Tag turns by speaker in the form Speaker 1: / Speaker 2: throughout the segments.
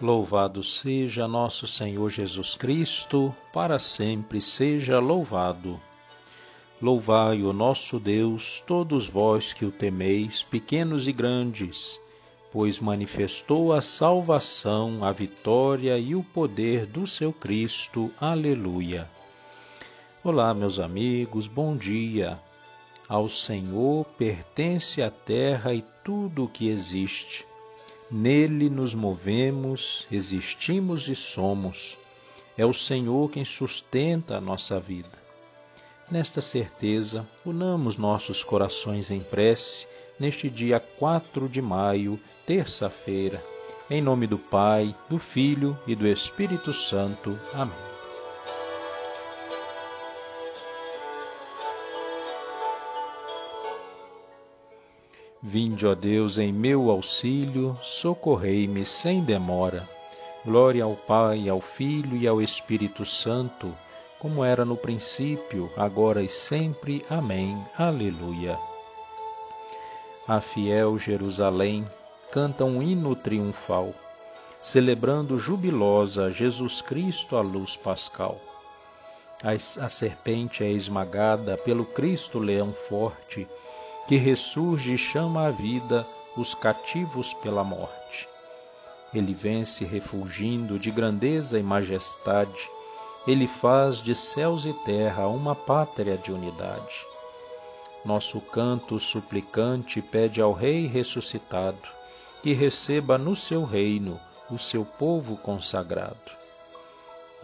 Speaker 1: Louvado seja nosso Senhor Jesus Cristo, para sempre seja louvado. Louvai o nosso Deus, todos vós que o temeis, pequenos e grandes, pois manifestou a salvação, a vitória e o poder do seu Cristo. Aleluia. Olá, meus amigos, bom dia. Ao Senhor pertence a terra e tudo o que existe Nele nos movemos, existimos e somos. É o Senhor quem sustenta a nossa vida. Nesta certeza, unamos nossos corações em prece neste dia 4 de maio, terça-feira. Em nome do Pai, do Filho e do Espírito Santo. Amém. Vinde, ó Deus, em meu auxílio, socorrei-me sem demora. Glória ao Pai, ao Filho e ao Espírito Santo, como era no princípio, agora e sempre. Amém. Aleluia. A fiel Jerusalém canta um hino triunfal, celebrando jubilosa Jesus Cristo a luz pascal. A, a serpente é esmagada pelo Cristo leão forte, que ressurge e chama à vida os cativos pela morte. Ele vence refulgindo de grandeza e majestade, ele faz de céus e terra uma pátria de unidade. Nosso canto suplicante pede ao Rei ressuscitado que receba no seu reino o seu povo consagrado.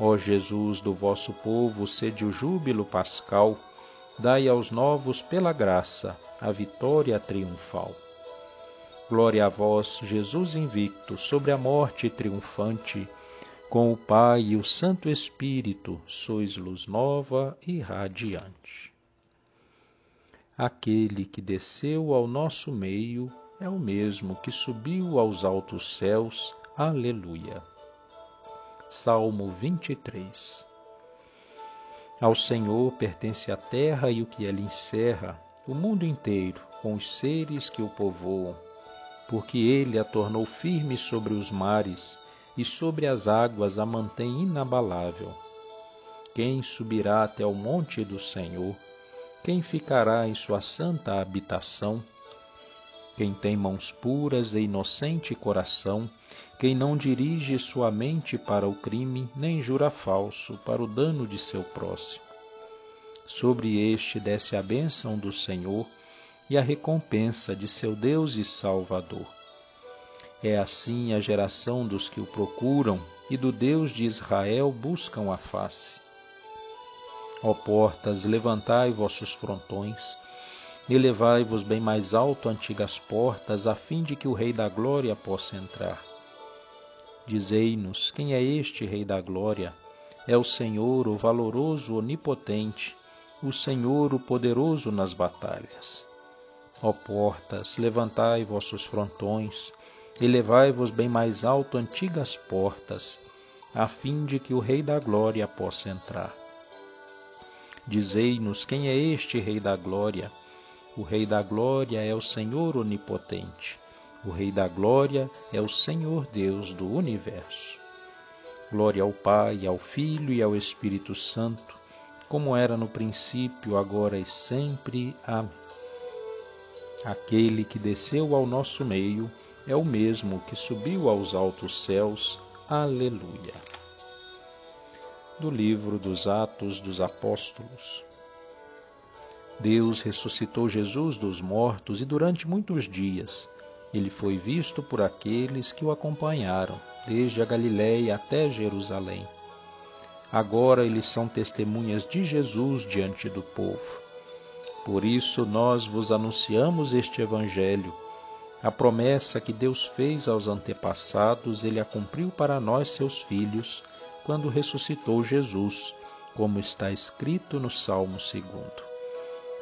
Speaker 1: Ó Jesus, do vosso povo, sede o júbilo pascal, dai aos novos pela graça a vitória triunfal. Glória a vós, Jesus invicto, sobre a morte triunfante, com o Pai e o Santo Espírito, sois luz nova e radiante. Aquele que desceu ao nosso meio é o mesmo que subiu aos altos céus. Aleluia. Salmo 23 ao Senhor pertence a terra e o que ela encerra, o mundo inteiro, com os seres que o povoam, porque ele a tornou firme sobre os mares e sobre as águas a mantém inabalável. Quem subirá até o monte do Senhor? Quem ficará em sua santa habitação? Quem tem mãos puras e inocente coração, quem não dirige sua mente para o crime, nem jura falso para o dano de seu próximo. Sobre este desce a bênção do Senhor e a recompensa de seu Deus e Salvador. É assim a geração dos que o procuram e do Deus de Israel buscam a face. Ó portas, levantai vossos frontões, elevai-vos bem mais alto antigas portas, a fim de que o Rei da Glória possa entrar. Dizei-nos quem é este Rei da Glória? É o Senhor, o valoroso, onipotente, o Senhor, o poderoso nas batalhas. Ó portas, levantai vossos frontões, elevai-vos bem mais alto antigas portas, a fim de que o Rei da Glória possa entrar. Dizei-nos quem é este Rei da Glória? O Rei da Glória é o Senhor onipotente o Rei da Glória é o Senhor Deus do universo. Glória ao Pai, ao Filho e ao Espírito Santo, como era no princípio, agora e sempre. Amém. Aquele que desceu ao nosso meio é o mesmo que subiu aos altos céus. Aleluia. Do livro dos Atos dos Apóstolos. Deus ressuscitou Jesus dos mortos e durante muitos dias ele foi visto por aqueles que o acompanharam, desde a Galiléia até Jerusalém. Agora eles são testemunhas de Jesus diante do povo. Por isso nós vos anunciamos este Evangelho. A promessa que Deus fez aos antepassados, ele a cumpriu para nós, seus filhos, quando ressuscitou Jesus, como está escrito no Salmo 2.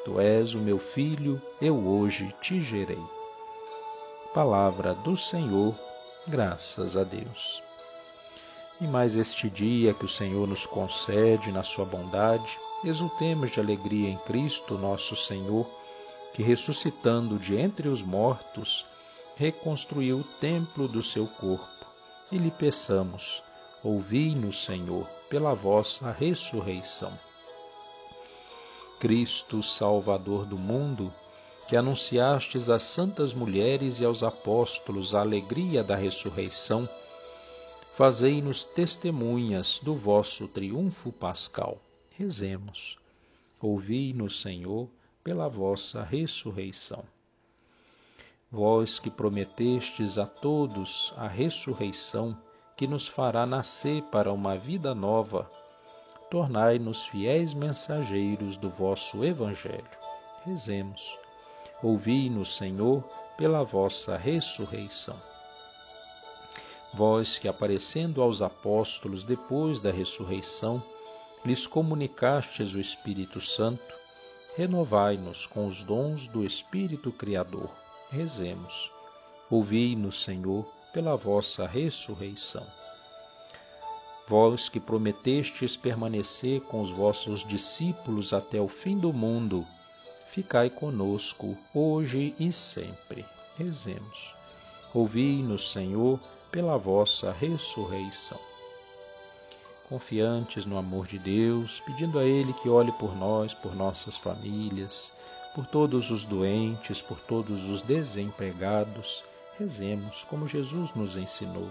Speaker 1: Tu és o meu filho, eu hoje te gerei. Palavra do Senhor, graças a Deus. E mais este dia que o Senhor nos concede na sua bondade, exultemos de alegria em Cristo, nosso Senhor, que ressuscitando de entre os mortos, reconstruiu o templo do seu corpo, e lhe peçamos: ouvi-nos, Senhor, pela vossa ressurreição. Cristo, Salvador do mundo, que anunciastes às santas mulheres e aos apóstolos a alegria da ressurreição, fazei-nos testemunhas do vosso triunfo pascal. Rezemos. Ouvi-nos, Senhor, pela vossa ressurreição. Vós que prometestes a todos a ressurreição que nos fará nascer para uma vida nova, tornai-nos fiéis mensageiros do vosso Evangelho. Rezemos. Ouvi-nos, Senhor, pela vossa ressurreição. Vós que aparecendo aos apóstolos depois da ressurreição, lhes comunicastes o Espírito Santo, renovai-nos com os dons do Espírito Criador. Rezemos. Ouvi-nos, Senhor, pela vossa ressurreição. Vós que prometestes permanecer com os vossos discípulos até o fim do mundo, ficai conosco hoje e sempre. Rezemos. Ouvi-nos, Senhor, pela vossa ressurreição. Confiantes no amor de Deus, pedindo a Ele que olhe por nós, por nossas famílias, por todos os doentes, por todos os desempregados, rezemos como Jesus nos ensinou.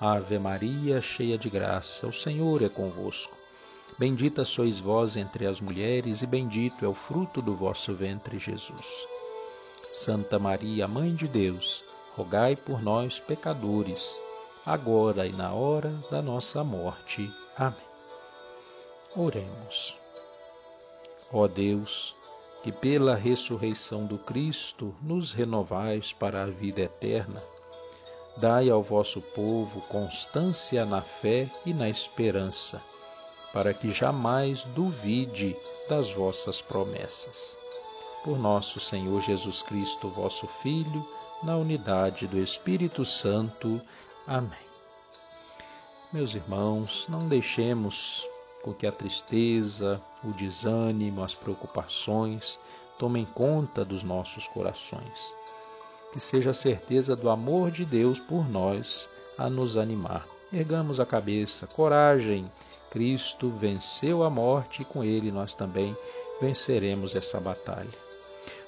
Speaker 1: Ave Maria, cheia de graça, o Senhor é convosco. Bendita sois vós entre as mulheres, e bendito é o fruto do vosso ventre, Jesus. Santa Maria, Mãe de Deus, rogai por nós, pecadores, agora e na hora da nossa morte. Amém. Oremos. Ó Deus, que pela ressurreição do Cristo nos renovais para a vida eterna, dai ao vosso povo constância na fé e na esperança, para que jamais duvide das vossas promessas. Por nosso Senhor Jesus Cristo, vosso Filho, na unidade do Espírito Santo. Amém. Meus irmãos, não deixemos com que a tristeza, o desânimo, as preocupações tomem conta dos nossos corações. Que seja a certeza do amor de Deus por nós a nos animar. Ergamos a cabeça, coragem. Cristo venceu a morte e com ele nós também venceremos essa batalha.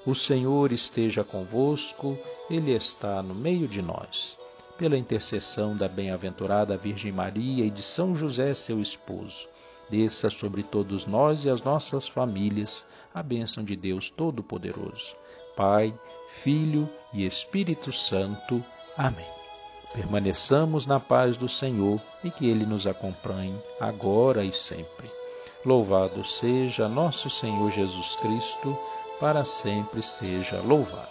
Speaker 1: O Senhor esteja convosco, Ele está no meio de nós. Pela intercessão da bem-aventurada Virgem Maria e de São José, seu esposo, desça sobre todos nós e as nossas famílias a bênção de Deus Todo-Poderoso. Pai, Filho e Espírito Santo. Amém. Permaneçamos na paz do Senhor e que Ele nos acompanhe agora e sempre. Louvado seja nosso Senhor Jesus Cristo para sempre seja louvado.